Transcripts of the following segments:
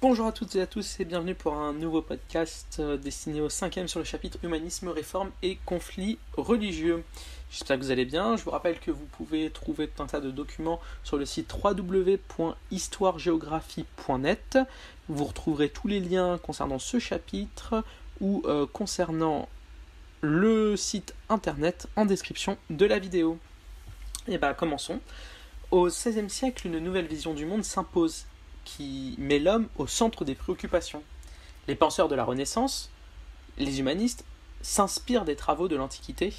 Bonjour à toutes et à tous et bienvenue pour un nouveau podcast euh, destiné au cinquième sur le chapitre Humanisme, réforme et conflits religieux. J'espère que vous allez bien. Je vous rappelle que vous pouvez trouver tout un tas de documents sur le site www.histoiregéographie.net. Vous retrouverez tous les liens concernant ce chapitre ou euh, concernant le site internet en description de la vidéo. Et bien commençons. Au XVIe siècle, une nouvelle vision du monde s'impose qui met l'homme au centre des préoccupations. Les penseurs de la Renaissance, les humanistes, s'inspirent des travaux de l'Antiquité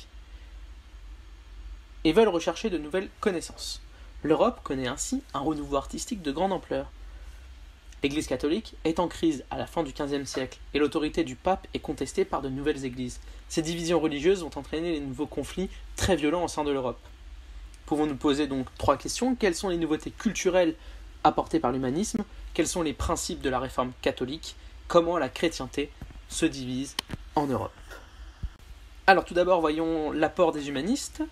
et veulent rechercher de nouvelles connaissances. L'Europe connaît ainsi un renouveau artistique de grande ampleur. L'Église catholique est en crise à la fin du XVe siècle et l'autorité du pape est contestée par de nouvelles églises. Ces divisions religieuses ont entraîné les nouveaux conflits très violents au sein de l'Europe. Pouvons-nous poser donc trois questions? Quelles sont les nouveautés culturelles apportés par l'humanisme, quels sont les principes de la réforme catholique, comment la chrétienté se divise en Europe. Alors tout d'abord voyons l'apport des humanistes.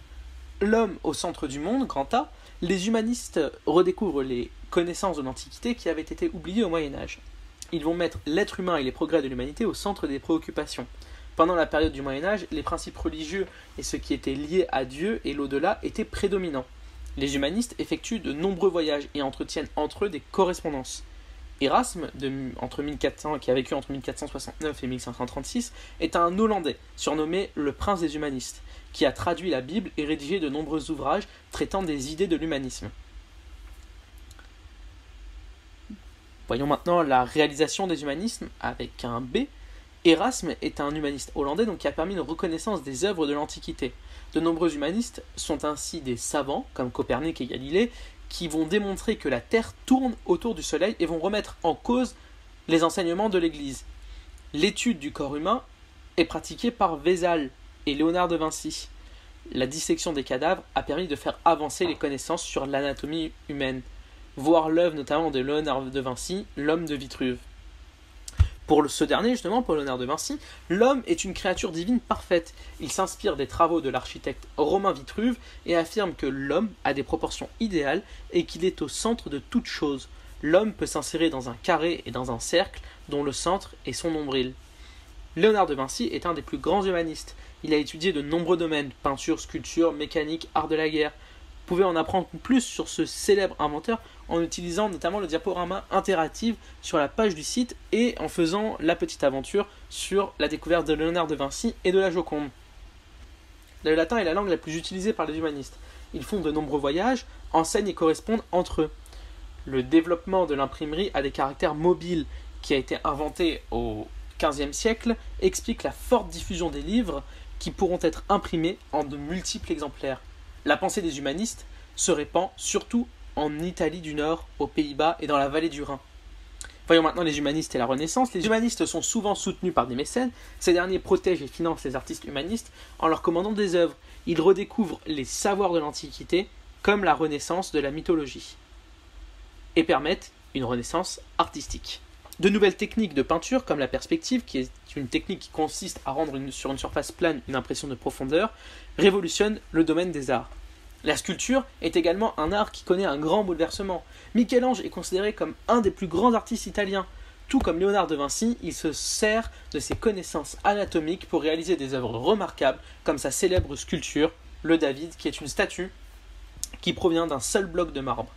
L'homme au centre du monde, grand A, les humanistes redécouvrent les connaissances de l'Antiquité qui avaient été oubliées au Moyen Âge. Ils vont mettre l'être humain et les progrès de l'humanité au centre des préoccupations. Pendant la période du Moyen Âge, les principes religieux et ce qui était lié à Dieu et l'au-delà étaient prédominants. Les humanistes effectuent de nombreux voyages et entretiennent entre eux des correspondances. Erasme, entre 1400, qui a vécu entre 1469 et 1536, est un Hollandais, surnommé le prince des humanistes, qui a traduit la Bible et rédigé de nombreux ouvrages traitant des idées de l'humanisme. Voyons maintenant la réalisation des humanismes avec un B. Erasme est un humaniste hollandais donc qui a permis une reconnaissance des œuvres de l'Antiquité. De nombreux humanistes sont ainsi des savants, comme Copernic et Galilée, qui vont démontrer que la Terre tourne autour du Soleil et vont remettre en cause les enseignements de l'Église. L'étude du corps humain est pratiquée par Vézal et Léonard de Vinci. La dissection des cadavres a permis de faire avancer les connaissances sur l'anatomie humaine, voir l'œuvre notamment de Léonard de Vinci, L'homme de Vitruve. Pour ce dernier, justement, pour Léonard de Vinci, l'homme est une créature divine parfaite. Il s'inspire des travaux de l'architecte Romain Vitruve et affirme que l'homme a des proportions idéales et qu'il est au centre de toute chose. L'homme peut s'insérer dans un carré et dans un cercle dont le centre est son nombril. Léonard de Vinci est un des plus grands humanistes. Il a étudié de nombreux domaines peinture, sculpture, mécanique, art de la guerre. Vous pouvez en apprendre plus sur ce célèbre inventeur en utilisant notamment le diaporama interactif sur la page du site et en faisant la petite aventure sur la découverte de Léonard de Vinci et de la Joconde. Le latin est la langue la plus utilisée par les humanistes. Ils font de nombreux voyages, enseignent et correspondent entre eux. Le développement de l'imprimerie a des caractères mobiles qui a été inventé au XVe siècle explique la forte diffusion des livres qui pourront être imprimés en de multiples exemplaires. La pensée des humanistes se répand surtout en Italie du Nord, aux Pays-Bas et dans la vallée du Rhin. Voyons maintenant les humanistes et la Renaissance. Les humanistes sont souvent soutenus par des mécènes. Ces derniers protègent et financent les artistes humanistes en leur commandant des œuvres. Ils redécouvrent les savoirs de l'Antiquité, comme la Renaissance de la mythologie, et permettent une Renaissance artistique. De nouvelles techniques de peinture, comme la perspective, qui est une technique qui consiste à rendre sur une surface plane une impression de profondeur, révolutionnent le domaine des arts. La sculpture est également un art qui connaît un grand bouleversement. Michel-Ange est considéré comme un des plus grands artistes italiens. Tout comme Léonard de Vinci, il se sert de ses connaissances anatomiques pour réaliser des œuvres remarquables, comme sa célèbre sculpture, le David, qui est une statue qui provient d'un seul bloc de marbre.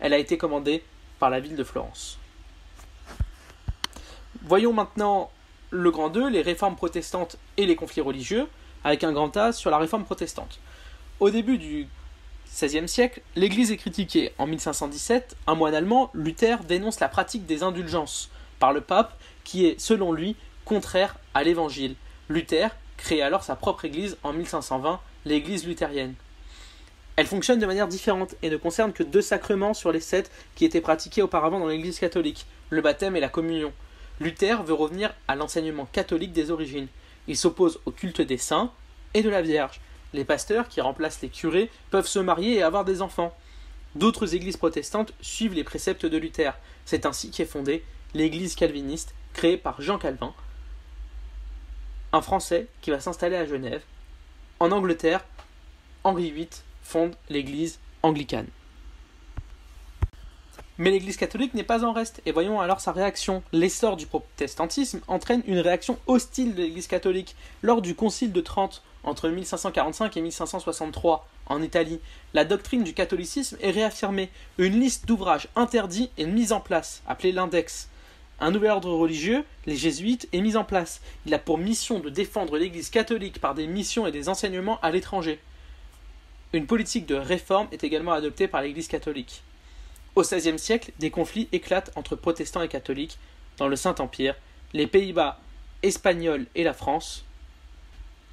Elle a été commandée par la ville de Florence. Voyons maintenant le grand 2, les réformes protestantes et les conflits religieux, avec un grand A sur la réforme protestante. Au début du XVIe siècle, l'Église est critiquée. En 1517, un moine allemand, Luther, dénonce la pratique des indulgences par le pape, qui est, selon lui, contraire à l'Évangile. Luther crée alors sa propre Église en 1520, l'Église luthérienne. Elle fonctionne de manière différente et ne concerne que deux sacrements sur les sept qui étaient pratiqués auparavant dans l'Église catholique, le baptême et la communion. Luther veut revenir à l'enseignement catholique des origines. Il s'oppose au culte des saints et de la Vierge. Les pasteurs, qui remplacent les curés, peuvent se marier et avoir des enfants. D'autres églises protestantes suivent les préceptes de Luther. C'est ainsi qu'est fondée l'église calviniste créée par Jean Calvin, un Français qui va s'installer à Genève. En Angleterre, Henri VIII fonde l'église anglicane. Mais l'Église catholique n'est pas en reste, et voyons alors sa réaction. L'essor du protestantisme entraîne une réaction hostile de l'Église catholique. Lors du Concile de Trente, entre 1545 et 1563, en Italie, la doctrine du catholicisme est réaffirmée. Une liste d'ouvrages interdits est mise en place, appelée l'index. Un nouvel ordre religieux, les jésuites, est mis en place. Il a pour mission de défendre l'Église catholique par des missions et des enseignements à l'étranger. Une politique de réforme est également adoptée par l'Église catholique. Au XVIe siècle, des conflits éclatent entre protestants et catholiques dans le Saint-Empire, les Pays-Bas espagnols et la France.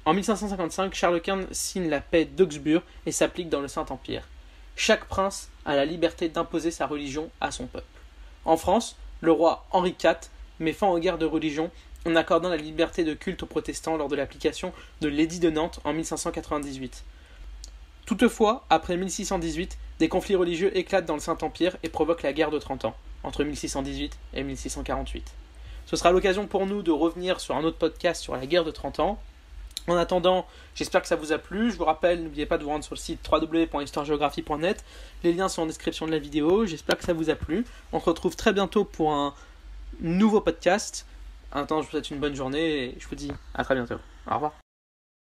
En 1555, Charles Quint signe la paix d'Augsbourg et s'applique dans le Saint-Empire. Chaque prince a la liberté d'imposer sa religion à son peuple. En France, le roi Henri IV met fin aux guerres de religion en accordant la liberté de culte aux protestants lors de l'application de l'édit de Nantes en 1598. Toutefois, après 1618, des conflits religieux éclatent dans le Saint-Empire et provoquent la guerre de Trente Ans, entre 1618 et 1648. Ce sera l'occasion pour nous de revenir sur un autre podcast sur la guerre de Trente Ans. En attendant, j'espère que ça vous a plu. Je vous rappelle, n'oubliez pas de vous rendre sur le site www.histoiregéographie.net. Les liens sont en description de la vidéo. J'espère que ça vous a plu. On se retrouve très bientôt pour un nouveau podcast. En attendant, je vous souhaite une bonne journée et je vous dis à très bientôt. Au revoir.